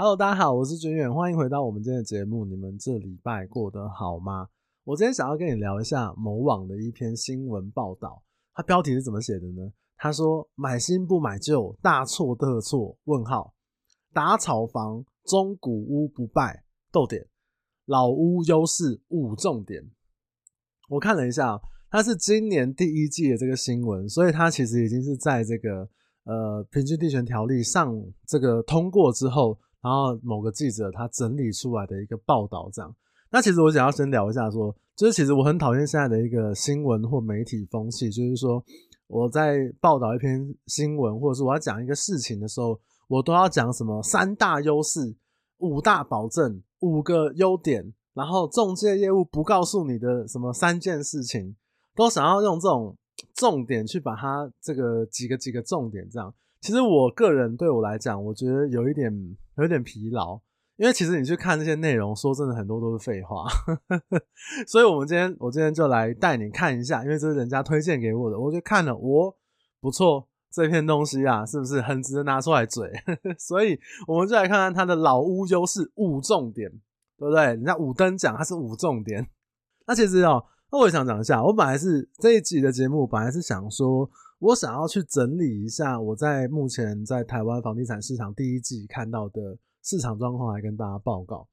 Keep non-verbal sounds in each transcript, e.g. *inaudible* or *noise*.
Hello，大家好，我是军远，欢迎回到我们今天的节目。你们这礼拜过得好吗？我今天想要跟你聊一下某网的一篇新闻报道，它标题是怎么写的呢？他说：“买新不买旧，大错特错。”问号，打草房，中古屋不败。逗点，老屋优势五重点。我看了一下，它是今年第一季的这个新闻，所以它其实已经是在这个呃平均地权条例上这个通过之后，然后某个记者他整理出来的一个报道这样。那其实我想要先聊一下说，就是其实我很讨厌现在的一个新闻或媒体风气，就是说我在报道一篇新闻，或者是我要讲一个事情的时候，我都要讲什么三大优势、五大保证、五个优点，然后中介业务不告诉你的什么三件事情，都想要用这种重点去把它这个几个几个重点这样。其实我个人对我来讲，我觉得有一点有一点疲劳。因为其实你去看这些内容，说真的很多都是废话，*laughs* 所以我们今天我今天就来带你看一下，因为这是人家推荐给我的，我就看了，我不错，这片东西啊，是不是很值得拿出来嘴？*laughs* 所以我们就来看看它的老屋优势五重点，对不对？人家五灯奖它是五重点，那其实哦，那我也想讲一下，我本来是这一集的节目，本来是想说我想要去整理一下我在目前在台湾房地产市场第一季看到的。市场状况来跟大家报告，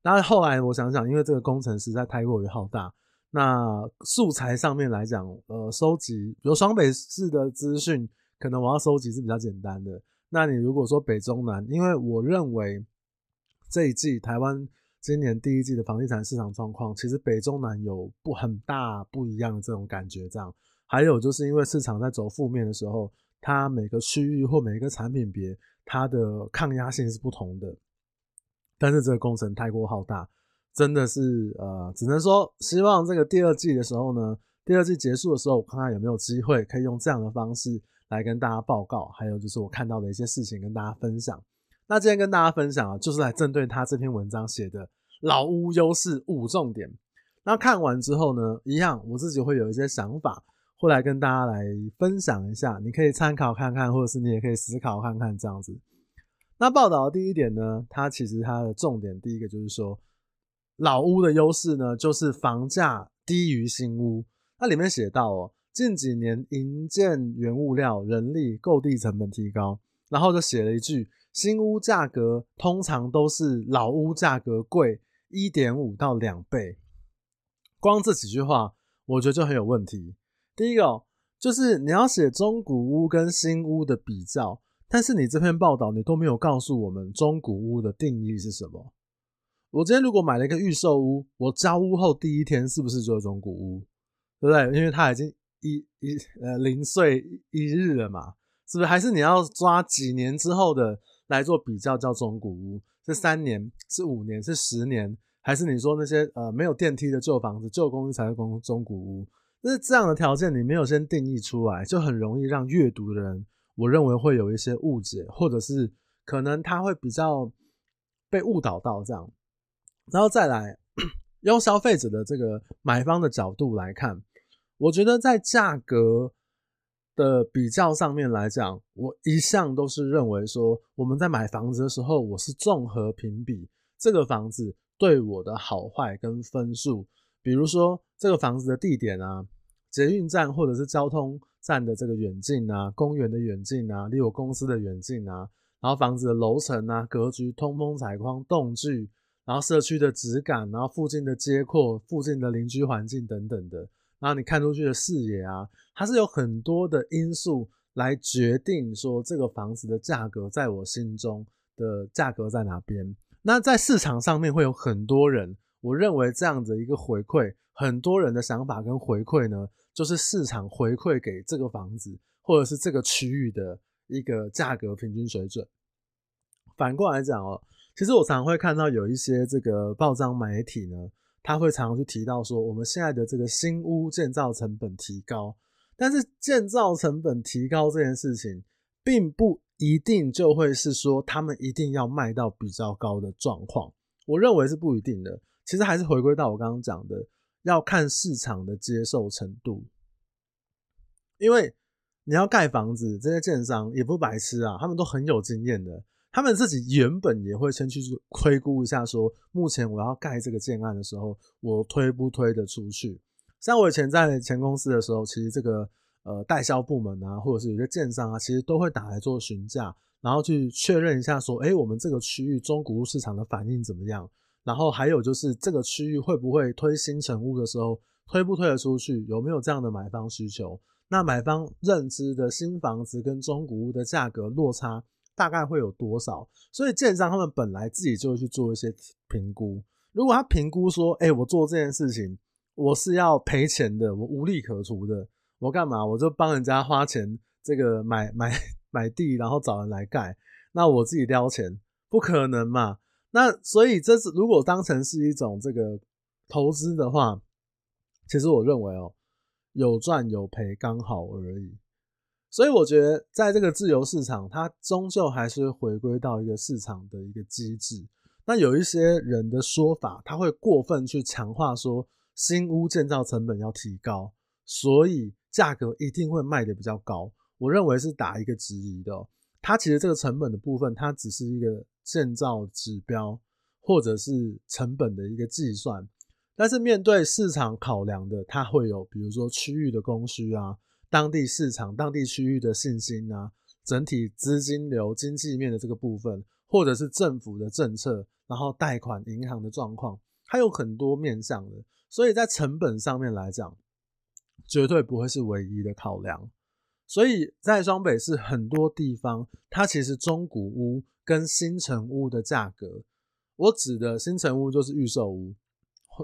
但是后来我想想，因为这个工程实在太过于浩大，那素材上面来讲，呃，收集比如双北市的资讯，可能我要收集是比较简单的。那你如果说北中南，因为我认为这一季台湾今年第一季的房地产市场状况，其实北中南有不很大不一样的这种感觉。这样，还有就是因为市场在走负面的时候，它每个区域或每一个产品别。它的抗压性是不同的，但是这个工程太过浩大，真的是呃，只能说希望这个第二季的时候呢，第二季结束的时候，我看看有没有机会可以用这样的方式来跟大家报告，还有就是我看到的一些事情跟大家分享。那今天跟大家分享啊，就是来针对他这篇文章写的老屋优势五重点。那看完之后呢，一样我自己会有一些想法。会来跟大家来分享一下，你可以参考看看，或者是你也可以思考看看这样子。那报道的第一点呢，它其实它的重点第一个就是说，老屋的优势呢，就是房价低于新屋。那里面写到哦，近几年营建原物料、人力、购地成本提高，然后就写了一句，新屋价格通常都是老屋价格贵一点五到两倍。光这几句话，我觉得就很有问题。第一个哦，就是你要写中古屋跟新屋的比较，但是你这篇报道你都没有告诉我们中古屋的定义是什么。我今天如果买了一个预售屋，我交屋后第一天是不是就是中古屋？对不对？因为它已经一一呃零岁一日了嘛，是不是？还是你要抓几年之后的来做比较叫中古屋？是三年？是五年？是十年？还是你说那些呃没有电梯的旧房子、旧公寓才是公中古屋？那这样的条件你没有先定义出来，就很容易让阅读的人，我认为会有一些误解，或者是可能他会比较被误导到这样。然后再来用消费者的这个买方的角度来看，我觉得在价格的比较上面来讲，我一向都是认为说，我们在买房子的时候，我是综合评比这个房子对我的好坏跟分数。比如说这个房子的地点啊，捷运站或者是交通站的这个远近啊，公园的远近啊，离我公司的远近啊，然后房子的楼层啊、格局、通风采光、动距，然后社区的质感，然后附近的街廓、附近的邻居环境等等的，然后你看出去的视野啊，它是有很多的因素来决定说这个房子的价格在我心中的价格在哪边。那在市场上面会有很多人。我认为这样子一个回馈，很多人的想法跟回馈呢，就是市场回馈给这个房子或者是这个区域的一个价格平均水准。反过来讲哦，其实我常常会看到有一些这个报章媒体呢，他会常常去提到说，我们现在的这个新屋建造成本提高，但是建造成本提高这件事情，并不一定就会是说他们一定要卖到比较高的状况。我认为是不一定的。其实还是回归到我刚刚讲的，要看市场的接受程度。因为你要盖房子，这些建商也不白痴啊，他们都很有经验的。他们自己原本也会先去推估一下，说目前我要盖这个建案的时候，我推不推得出去？像我以前在前公司的时候，其实这个呃代销部门啊，或者是有些建商啊，其实都会打来做询价，然后去确认一下说，哎，我们这个区域中古屋市场的反应怎么样？然后还有就是这个区域会不会推新成屋的时候，推不推得出去？有没有这样的买方需求？那买方认知的新房子跟中古屋的价格落差大概会有多少？所以建商他们本来自己就会去做一些评估。如果他评估说，哎，我做这件事情我是要赔钱的，我无利可图的，我干嘛？我就帮人家花钱这个买买买地，然后找人来盖，那我自己撩钱，不可能嘛？那所以这是如果当成是一种这个投资的话，其实我认为哦，有赚有赔刚好而已。所以我觉得在这个自由市场，它终究还是回归到一个市场的一个机制。那有一些人的说法，他会过分去强化说新屋建造成本要提高，所以价格一定会卖得比较高。我认为是打一个质疑的。它其实这个成本的部分，它只是一个。建造指标或者是成本的一个计算，但是面对市场考量的，它会有比如说区域的供需啊，当地市场、当地区域的信心啊，整体资金流、经济面的这个部分，或者是政府的政策，然后贷款银行的状况，它有很多面向的，所以在成本上面来讲，绝对不会是唯一的考量。所以在双北市很多地方，它其实中古屋。跟新成屋的价格，我指的新成屋就是预售屋，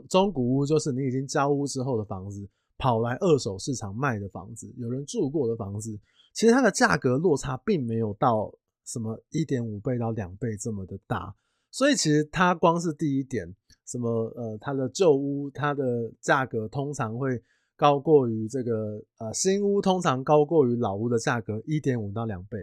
中古屋就是你已经交屋之后的房子，跑来二手市场卖的房子，有人住过的房子，其实它的价格落差并没有到什么一点五倍到两倍这么的大，所以其实它光是第一点，什么呃，它的旧屋它的价格通常会高过于这个呃新屋，通常高过于老屋的价格一点五到两倍，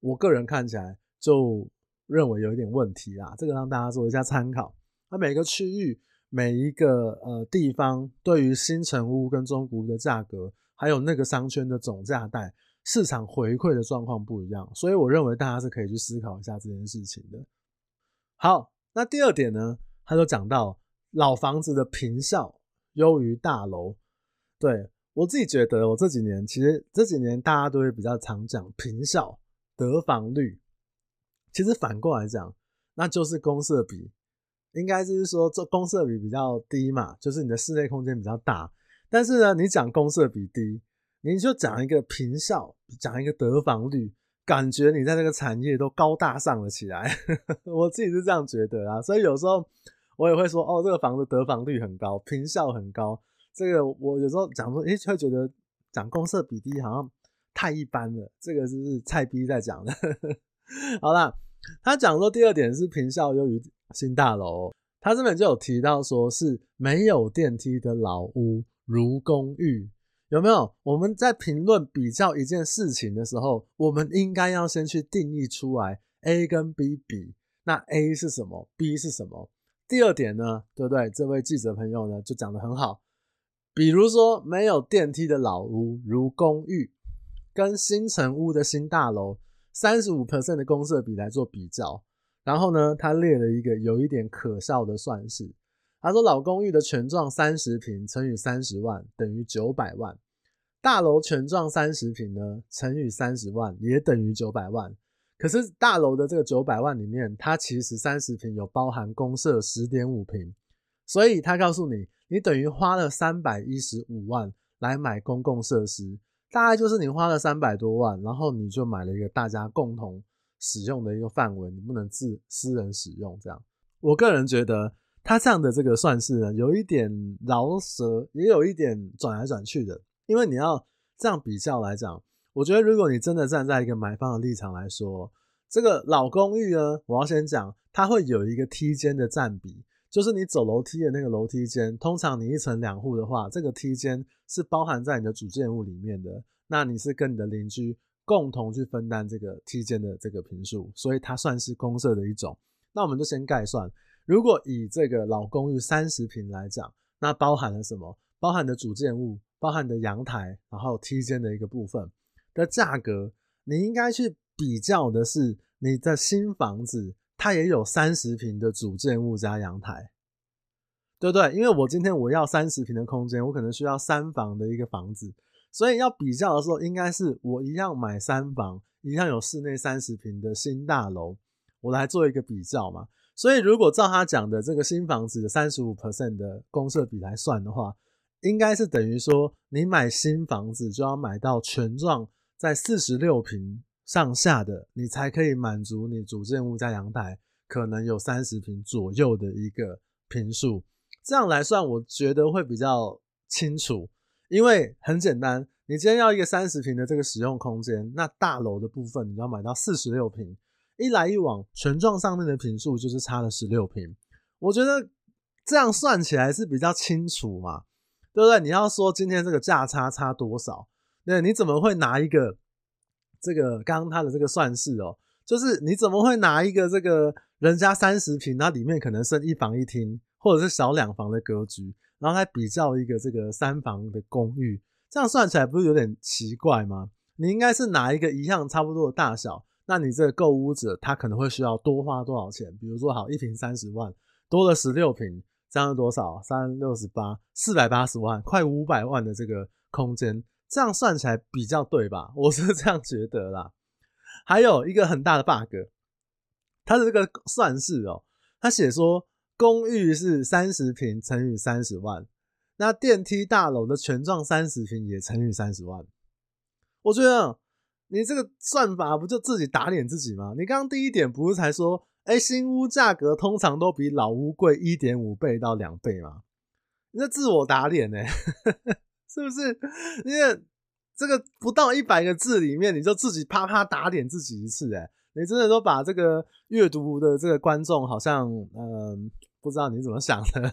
我个人看起来。就认为有一点问题啦，这个让大家做一下参考。那每个区域、每一个呃地方，对于新城屋跟中古屋的价格，还有那个商圈的总价带，市场回馈的状况不一样，所以我认为大家是可以去思考一下这件事情的。好，那第二点呢，他就讲到老房子的坪效优于大楼。对，我自己觉得，我这几年其实这几年大家都会比较常讲坪效、得房率。其实反过来讲，那就是公设比，应该就是说这公设比比较低嘛，就是你的室内空间比较大。但是呢，你讲公设比低，你就讲一个坪效，讲一个得房率，感觉你在这个产业都高大上了起来。*laughs* 我自己是这样觉得啊，所以有时候我也会说，哦，这个房子得房率很高，坪效很高。这个我有时候讲说，诶，会觉得讲公社比低好像太一般了。这个就是菜逼在讲的。*laughs* 好啦，他讲说第二点是平效优于新大楼，他这边就有提到说是没有电梯的老屋如公寓，有没有？我们在评论比较一件事情的时候，我们应该要先去定义出来 A 跟 B 比，那 A 是什么？B 是什么？第二点呢，对不对？这位记者朋友呢就讲得很好，比如说没有电梯的老屋如公寓，跟新成屋的新大楼。三十五 percent 的公设比来做比较，然后呢，他列了一个有一点可笑的算式。他说，老公寓的全幢三十平乘以三十万等于九百万，大楼全幢三十平呢乘以三十万也等于九百万。可是大楼的这个九百万里面，它其实三十平有包含公设十点五平，所以他告诉你，你等于花了三百一十五万来买公共设施。大概就是你花了三百多万，然后你就买了一个大家共同使用的一个范围，你不能自私人使用这样。我个人觉得他这样的这个算式呢，有一点饶舌，也有一点转来转去的。因为你要这样比较来讲，我觉得如果你真的站在一个买方的立场来说，这个老公寓呢，我要先讲，它会有一个梯间的占比。就是你走楼梯的那个楼梯间，通常你一层两户的话，这个梯间是包含在你的主建物里面的。那你是跟你的邻居共同去分担这个梯间的这个坪数，所以它算是公设的一种。那我们就先概算，如果以这个老公寓三十坪来讲，那包含了什么？包含的主建物，包含的阳台，然后梯间的一个部分的价格，你应该去比较的是你的新房子它也有三十平的主建物加阳台，对不对？因为我今天我要三十平的空间，我可能需要三房的一个房子，所以要比较的时候，应该是我一样买三房，一样有室内三十平的新大楼，我来做一个比较嘛。所以如果照他讲的这个新房子的三十五 percent 的公设比来算的话，应该是等于说你买新房子就要买到权状在四十六平。上下的你才可以满足你主建物加阳台可能有三十平左右的一个坪数，这样来算，我觉得会比较清楚。因为很简单，你今天要一个三十平的这个使用空间，那大楼的部分你要买到四十六平，一来一往，权状上面的坪数就是差了十六平。我觉得这样算起来是比较清楚嘛，对不对？你要说今天这个价差差多少，那你怎么会拿一个？这个刚刚他的这个算式哦，就是你怎么会拿一个这个人家三十平，它里面可能剩一房一厅，或者是小两房的格局，然后来比较一个这个三房的公寓，这样算起来不是有点奇怪吗？你应该是拿一个一样差不多的大小，那你这个购屋者他可能会需要多花多少钱？比如说好一平三十万，多了十六平，这样多少？三六十八，四百八十万，快五百万的这个空间。这样算起来比较对吧？*laughs* 我是这样觉得啦。还有一个很大的 bug，它的这个算式哦，它写说公寓是三十平乘以三十万，那电梯大楼的全幢三十平也乘以三十万。我觉得你这个算法不就自己打脸自己吗？你刚刚第一点不是才说，哎，新屋价格通常都比老屋贵一点五倍到两倍吗？你这自我打脸呢、欸？是不是？因为这个不到一百个字里面，你就自己啪啪打脸自己一次，哎，你真的都把这个阅读的这个观众好像，嗯，不知道你怎么想的，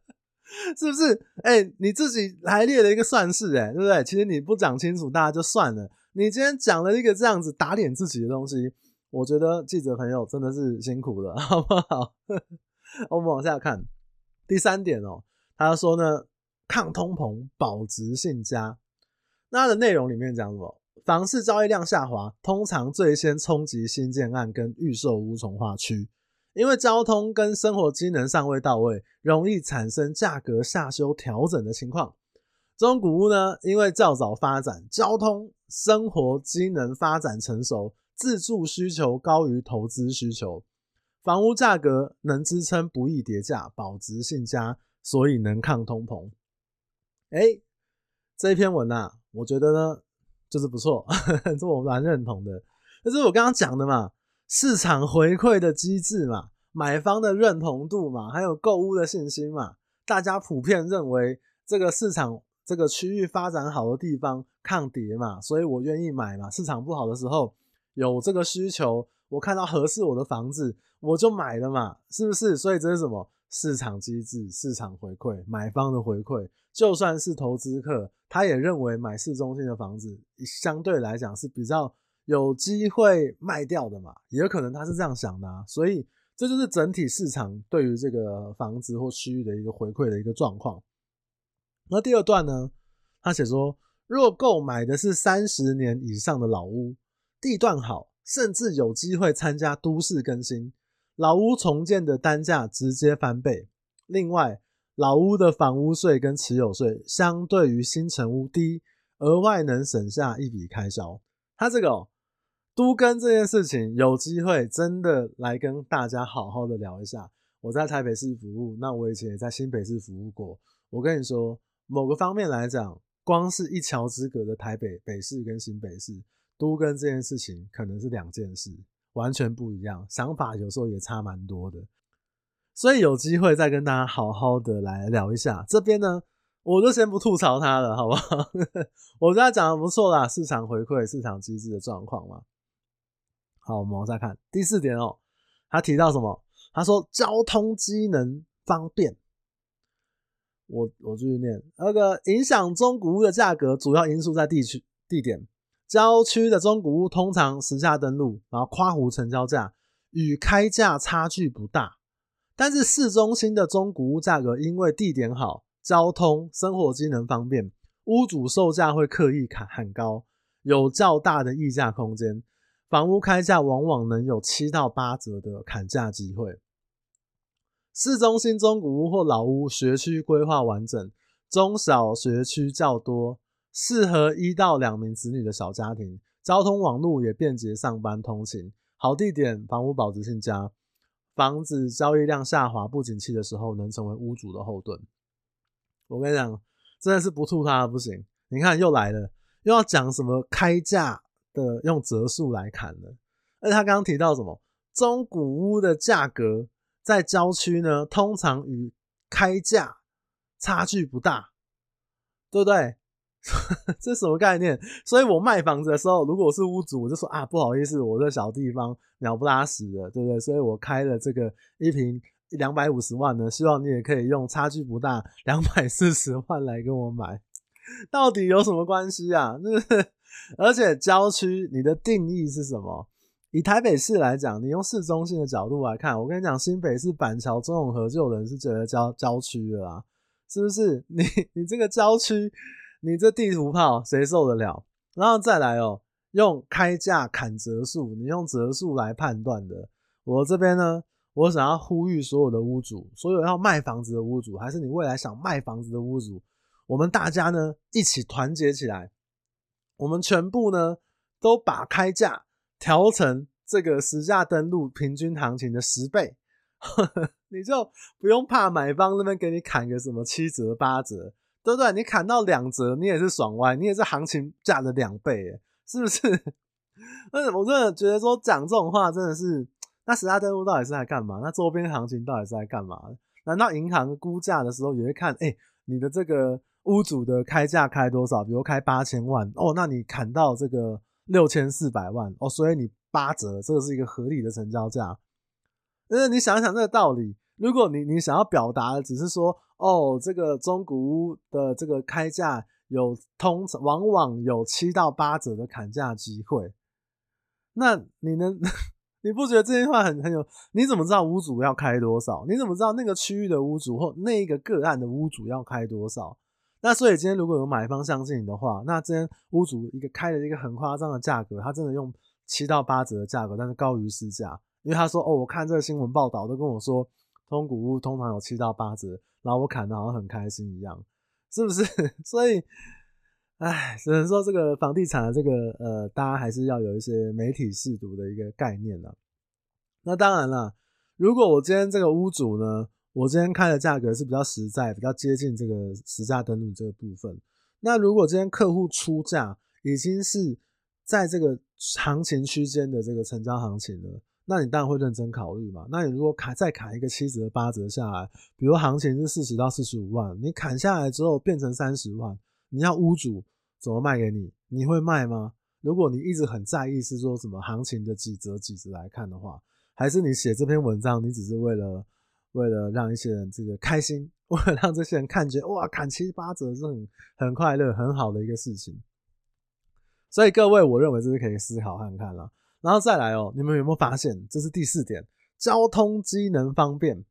*laughs* 是不是？诶，你自己还列了一个算式，哎，对不对？其实你不讲清楚，大家就算了。你今天讲了一个这样子打脸自己的东西，我觉得记者朋友真的是辛苦了，*laughs* 好不好？*laughs* 我们往下看第三点哦，他说呢。抗通膨、保值性佳。那它的内容里面讲什么？房市交易量下滑，通常最先冲击新建案跟预售屋重划区，因为交通跟生活机能尚未到位，容易产生价格下修调整的情况。中古屋呢，因为较早发展，交通、生活机能发展成熟，自住需求高于投资需求，房屋价格能支撑，不易跌价，保值性佳，所以能抗通膨。哎，这一篇文啊，我觉得呢，就是不错，*laughs* 这我蛮认同的。就是我刚刚讲的嘛，市场回馈的机制嘛，买方的认同度嘛，还有购物的信心嘛，大家普遍认为这个市场这个区域发展好的地方抗跌嘛，所以我愿意买嘛。市场不好的时候有这个需求，我看到合适我的房子，我就买了嘛，是不是？所以这是什么？市场机制、市场回馈、买方的回馈。就算是投资客，他也认为买市中心的房子相对来讲是比较有机会卖掉的嘛，也有可能他是这样想的啊。所以这就是整体市场对于这个房子或区域的一个回馈的一个状况。那第二段呢，他写说，若购买的是三十年以上的老屋，地段好，甚至有机会参加都市更新，老屋重建的单价直接翻倍。另外，老屋的房屋税跟持有税相对于新成屋低，额外能省下一笔开销。他这个哦，都跟这件事情，有机会真的来跟大家好好的聊一下。我在台北市服务，那我以前也在新北市服务过。我跟你说，某个方面来讲，光是一桥之隔的台北北市跟新北市，都跟这件事情可能是两件事，完全不一样，想法有时候也差蛮多的。所以有机会再跟大家好好的来聊一下。这边呢，我就先不吐槽他了，好不好？*laughs* 我觉得他讲的不错啦，市场回馈、市场机制的状况嘛。好，我们往下看第四点哦。他提到什么？他说交通机能方便。我我继续念，那个影响中古屋的价格主要因素在地区地点，郊区的中古屋通常实价登录，然后夸湖成交价与开价差距不大。但是市中心的中古屋价格，因为地点好、交通、生活机能方便，屋主售价会刻意砍很高，有较大的溢价空间。房屋开价往往能有七到八折的砍价机会。市中心中古屋或老屋，学区规划完整，中小学区较多，适合一到两名子女的小家庭。交通网络也便捷，上班通勤，好地点，房屋保值性佳，房子交易量下滑不景气的时候，能成为屋主的后盾。我跟你讲，真的是不吐他不行。你看又来了，又要讲什么开价的用折数来砍了。而且他刚刚提到什么中古屋的价格在郊区呢，通常与开价差距不大，对不对？*laughs* 这什么概念？所以我卖房子的时候，如果我是屋主，我就说啊，不好意思，我这小地方鸟不拉屎的，对不对？所以我开了这个一坪两百五十万呢，希望你也可以用差距不大两百四十万来跟我买，到底有什么关系啊？就是，而且郊区你的定义是什么？以台北市来讲，你用市中心的角度来看，我跟你讲，新北市板桥、中永和就有人是觉得郊郊区的啦，是不是？*laughs* 你你这个郊区。你这地图炮谁受得了？然后再来哦，用开价砍折数，你用折数来判断的。我这边呢，我想要呼吁所有的屋主，所有要卖房子的屋主，还是你未来想卖房子的屋主，我们大家呢一起团结起来，我们全部呢都把开价调成这个实价登录平均行情的十倍，*laughs* 你就不用怕买方那边给你砍个什么七折八折。对不对？你砍到两折，你也是爽歪，你也是行情价的两倍，是不是？*laughs* 那我真的觉得说讲这种话真的是，那十大登录到底是在干嘛？那周边行情到底是在干嘛？难道银行估价的时候也会看？哎，你的这个屋主的开价开多少？比如开八千万哦，那你砍到这个六千四百万哦，所以你八折，这个是一个合理的成交价。但是你想想这个道理，如果你你想要表达的只是说。哦，这个中古屋的这个开价有通常往往有七到八折的砍价机会，那你能 *laughs* 你不觉得这句话很很有？你怎么知道屋主要开多少？你怎么知道那个区域的屋主或那一个个案的屋主要开多少？那所以今天如果有买方相信你的话，那今天屋主一个开了一个很夸张的价格，他真的用七到八折的价格，但是高于市价，因为他说哦，我看这个新闻报道都跟我说。通古屋通常有七到八折，然后我砍的好像很开心一样，是不是？*laughs* 所以，唉，只能说这个房地产的这个呃，大家还是要有一些媒体试读的一个概念了。那当然了，如果我今天这个屋主呢，我今天开的价格是比较实在，比较接近这个实价登录这个部分。那如果今天客户出价已经是在这个行情区间的这个成交行情了。那你当然会认真考虑嘛。那你如果砍再砍一个七折八折下来，比如行情是四十到四十五万，你砍下来之后变成三十万，你要屋主怎么卖给你？你会卖吗？如果你一直很在意是说什么行情的几折几折来看的话，还是你写这篇文章，你只是为了为了让一些人这个开心，*laughs* 为了让这些人看见哇，砍七八折是很很快乐很好的一个事情。所以各位，我认为这是可以思考看看了。然后再来哦，你们有没有发现？这是第四点，交通机能方便。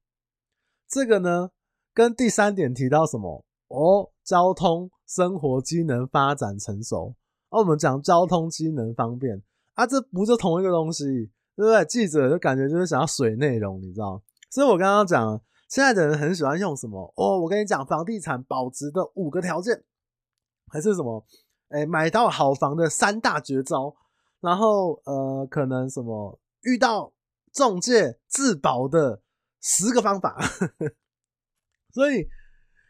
这个呢，跟第三点提到什么？哦，交通生活机能发展成熟。而、我们讲交通机能方便啊，这不就同一个东西，对不对？记者就感觉就是想要水内容，你知道？所以我刚刚讲，现在的人很喜欢用什么？哦，我跟你讲，房地产保值的五个条件，还是什么？哎，买到好房的三大绝招。然后呃，可能什么遇到中介自保的十个方法，*laughs* 所以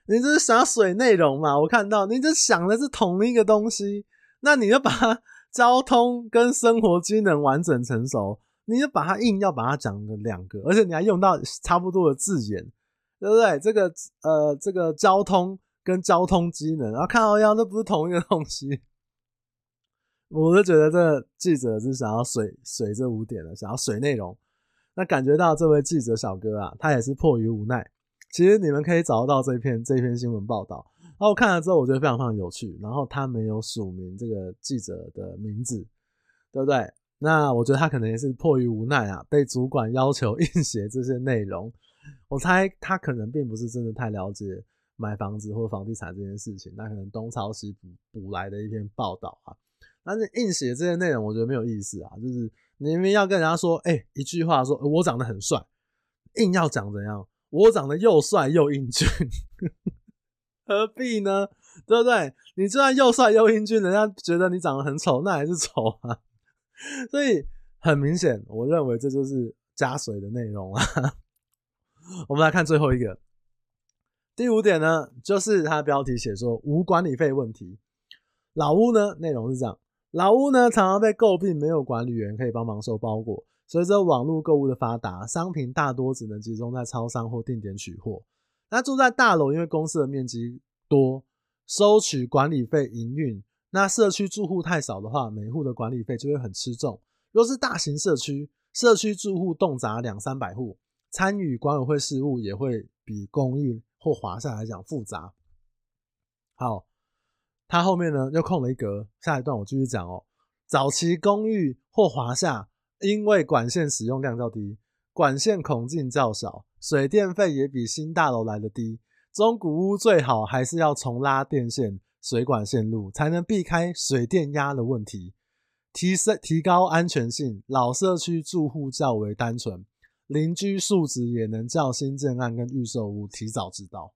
你这是想水内容嘛？我看到你这想的是同一个东西，那你就把它交通跟生活机能完整成熟，你就把它硬要把它讲个两个，而且你还用到差不多的字眼，对不对？这个呃，这个交通跟交通机能，然后看到样，这不是同一个东西。我就觉得这记者是想要水水这五点的，想要水内容。那感觉到这位记者小哥啊，他也是迫于无奈。其实你们可以找到这篇这篇新闻报道。然后我看了之后，我觉得非常非常有趣。然后他没有署名这个记者的名字，对不对？那我觉得他可能也是迫于无奈啊，被主管要求 *laughs* 印写这些内容。我猜他可能并不是真的太了解买房子或房地产这件事情，那可能东抄西补补来的一篇报道啊。但是硬写这些内容，我觉得没有意思啊。就是你明明要跟人家说，哎、一句话说我长得很帅，硬要讲怎样？我长得又帅又英俊，*laughs* 何必呢？对不对？你就算又帅又英俊，人家觉得你长得很丑，那还是丑啊。所以很明显，我认为这就是加水的内容啊。*laughs* 我们来看最后一个，第五点呢，就是它标题写说无管理费问题。老屋呢，内容是这样：老屋呢常常被诟病没有管理员可以帮忙收包裹。随着网络购物的发达，商品大多只能集中在超商或定点取货。那住在大楼，因为公司的面积多，收取管理费营运。那社区住户太少的话，每户的管理费就会很吃重。若是大型社区，社区住户动辄两三百户，参与管委会事务也会比公寓或华厦来讲复杂。好，他后面呢又空了一格，下一段我继续讲哦。早期公寓或华厦因为管线使用量较低，管线孔径较小，水电费也比新大楼来得低。中古屋最好还是要重拉电线。水管线路才能避开水电压的问题，提升提高安全性。老社区住户较为单纯，邻居素质也能较新建案跟预售屋提早知道。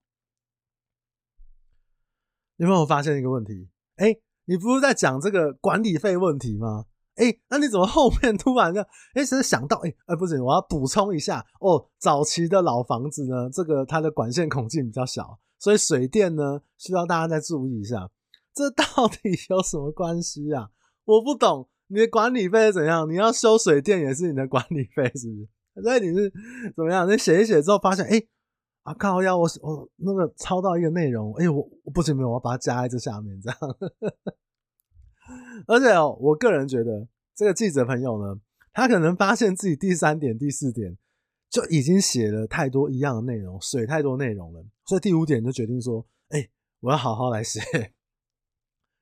有没有发现一个问题？哎、你不是在讲这个管理费问题吗？哎、那你怎么后面突然就哎，只、欸、是想到哎哎、不行，我要补充一下哦。早期的老房子呢，这个它的管线孔径比较小。所以水电呢，需要大家再注意一下，这到底 *laughs* 有什么关系啊？我不懂，你的管理费是怎样？你要修水电也是你的管理费，是不是？所以你是怎么样？你写一写之后发现，哎、啊靠！要我我那个抄到一个内容，哎、我我不行，没有，我要把它加在这下面，这样。*laughs* 而且哦，我个人觉得这个记者朋友呢，他可能发现自己第三点、第四点。就已经写了太多一样的内容，水太多内容了，所以第五点就决定说，哎、我要好好来写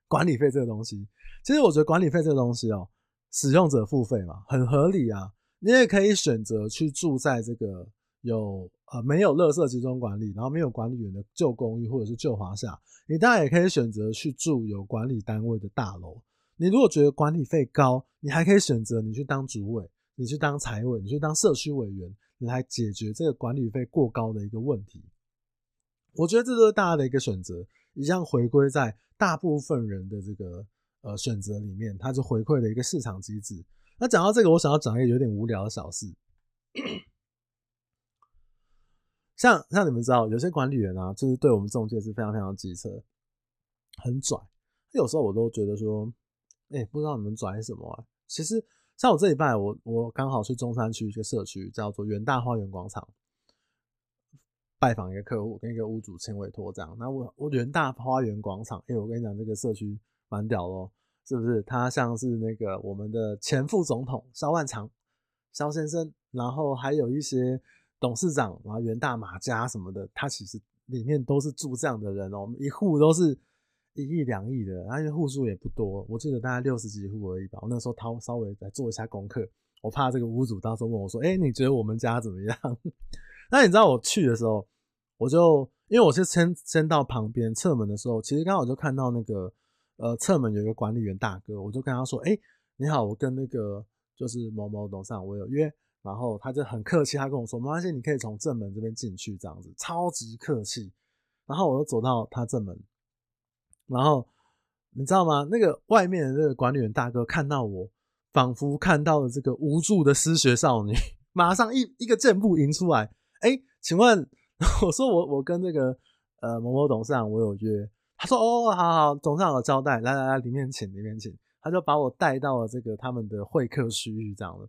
管理费这个东西。其实我觉得管理费这个东西哦、使用者付费嘛，很合理啊。你也可以选择去住在这个有呃没有垃圾集中管理，然后没有管理员的旧公寓或者是旧华厦。你当然也可以选择去住有管理单位的大楼。你如果觉得管理费高，你还可以选择你去当主委，你去当财委，你去当社区委员。来解决这个管理费过高的一个问题，我觉得这都是大家的一个选择，一样回归在大部分人的这个呃选择里面，它就回馈了一个市场机制。那讲到这个，我想要讲一个有点无聊的小事，像像你们知道，有些管理员啊，就是对我们中介是非常非常机车，很拽。有时候我都觉得说，哎、不知道你们拽什么啊？其实。像我这一拜我，我刚好去中山区一个社区，叫做元大花园广场，拜访一个客户，跟一个屋主签委托这样。那我我元大花园广场，哎、欸，我跟你讲，这个社区蛮屌咯，是不是？他像是那个我们的前副总统萧万长萧先生，然后还有一些董事长，然后元大马家什么的，他其实里面都是住这样的人哦、喔，一户都是。一亿两亿的，而且户数也不多，我记得大概六十几户而已吧。我那时候掏稍微来做一下功课，我怕这个屋主到时候问我说：“哎、你觉得我们家怎么样？” *laughs* 那你知道我去的时候，我就因为我是先先到旁边侧门的时候，其实刚好就看到那个呃侧门有一个管理员大哥，我就跟他说：“哎、你好，我跟那个就是某某董事长我有约。”然后他就很客气，他跟我说：“没关系，你可以从正门这边进去，这样子超级客气。”然后我就走到他正门。然后你知道吗？那个外面的那个管理员大哥看到我，仿佛看到了这个无助的失学少女，*laughs* 马上一一个箭步迎出来。哎，请问，*laughs* 我说我我跟那个呃某某董事长我有约。他说哦，好好，董事长有交代，来来来，里面请，里面请。他就把我带到了这个他们的会客区域，这样的。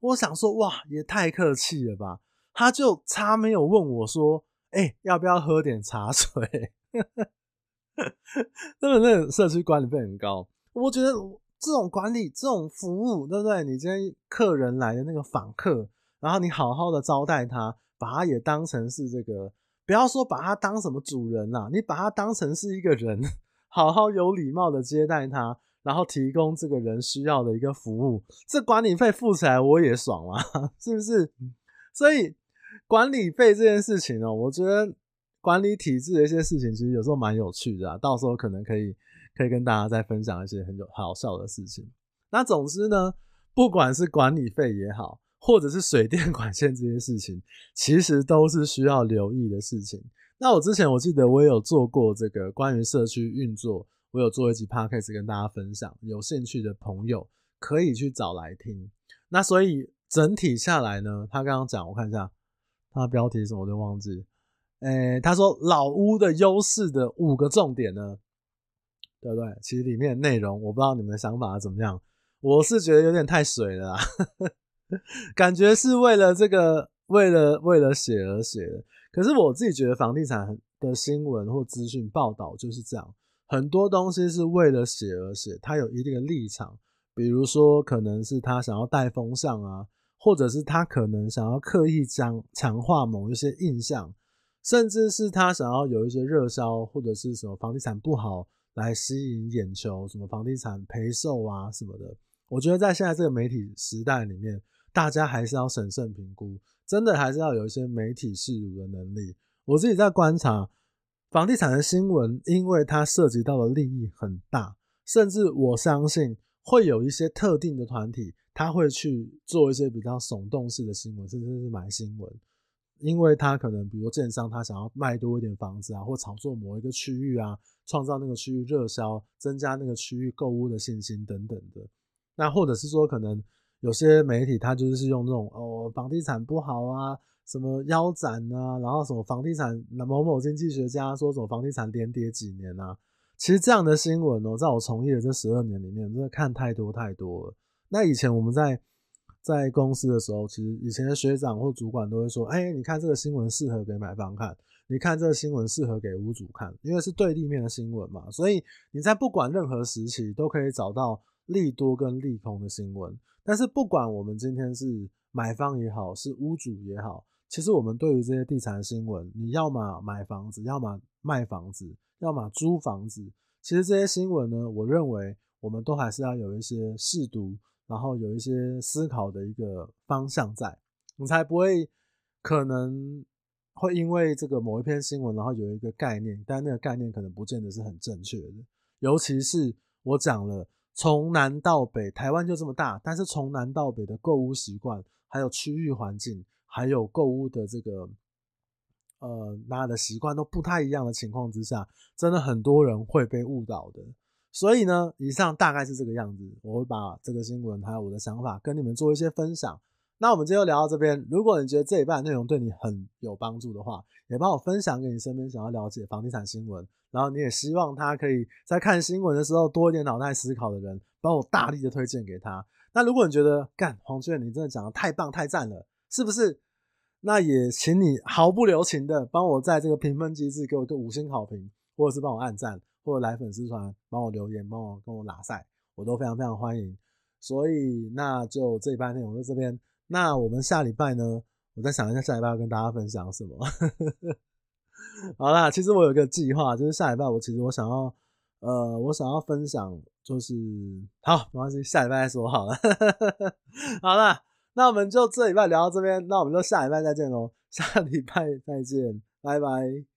我想说，哇，也太客气了吧？他就差没有问我说，哎，要不要喝点茶水？*laughs* 那么那个社区管理费很高，我觉得这种管理、这种服务，对不对？你今天客人来的那个访客，然后你好好的招待他，把他也当成是这个，不要说把他当什么主人啦，你把他当成是一个人，*laughs* 好好有礼貌的接待他，然后提供这个人需要的一个服务，这管理费付起来我也爽啊，*laughs* 是不是？所以管理费这件事情呢，我觉得。管理体制的一些事情，其实有时候蛮有趣的啊。到时候可能可以可以跟大家再分享一些很有好笑的事情。那总之呢，不管是管理费也好，或者是水电管线这些事情，其实都是需要留意的事情。那我之前我记得我也有做过这个关于社区运作，我有做一集 podcast 跟大家分享，有兴趣的朋友可以去找来听。那所以整体下来呢，他刚刚讲，我看一下他标题什么我都忘记。诶、他说老屋的优势的五个重点呢，对不对？其实里面内容我不知道你们的想法怎么样，我是觉得有点太水了啦，*laughs* 感觉是为了这个为了为了写而写的。可是我自己觉得房地产的新闻或资讯报道就是这样，很多东西是为了写而写，它有一定的立场。比如说，可能是他想要带风向啊，或者是他可能想要刻意将强化某一些印象，甚至是他想要有一些热销，或者是什么房地产不好来吸引眼球，什么房地产赔售啊什么的。我觉得在现在这个媒体时代里面，大家还是要审慎评估，真的还是要有一些媒体识读的能力。我自己在观察房地产的新闻，因为它涉及到的利益很大，甚至我相信。会有一些特定的团体，他会去做一些比较耸动式的新闻，甚至是买新闻，因为他可能，比如建商，他想要卖多一点房子啊，或炒作某一个区域啊，创造那个区域热销，增加那个区域购物的信心等等的。那或者是说，可能有些媒体他就是用那种哦，房地产不好啊，什么腰斩啊，然后什么房地产，某某经济学家说什么房地产连跌几年啊。其实这样的新闻哦，在我从业的这十二年里面，真的看太多太多了。那以前我们在在公司的时候，其实以前的学长或主管都会说：“哎，你看这个新闻适合给买方看，你看这个新闻适合给屋主看，因为是对立面的新闻嘛。所以你在不管任何时期都可以找到利多跟利空的新闻。但是不管我们今天是买方也好，是屋主也好，其实我们对于这些地产新闻，你要么买房子，要么卖房子。”要么租房子，其实这些新闻呢，我认为我们都还是要有一些识读，然后有一些思考的一个方向在，你才不会可能会因为这个某一篇新闻，然后有一个概念，但那个概念可能不见得是很正确的。尤其是我讲了，从南到北，台湾就这么大，但是从南到北的购物习惯，还有区域环境，还有购物的这个。呃，大家的习惯都不太一样的情况之下，真的很多人会被误导的。所以呢，以上大概是这个样子。我会把这个新闻还有我的想法跟你们做一些分享。那我们今天就聊到这边。如果你觉得这一半内容对你很有帮助的话，也帮我分享给你身边想要了解房地产新闻，然后你也希望他可以在看新闻的时候多一点脑袋思考的人，帮我大力的推荐给他。那如果你觉得干黄俊，你真的讲的太棒太赞了，是不是？那也请你毫不留情的帮我在这个评分机制给我个五星好评，或者是帮我按赞，或者来粉丝团帮我留言，帮我跟我拉赛，我都非常非常欢迎。所以那就这一半内容在这边。那我们下礼拜呢？我再想一下下礼拜要跟大家分享什么。*laughs* 好啦，其实我有个计划，就是下礼拜我其实我想要，呃，我想要分享，就是好，没关系，下礼拜再说好了。*laughs* 好啦。那我们就这礼拜聊到这边，那我们就下礼拜再见喽，下礼拜再见，拜拜。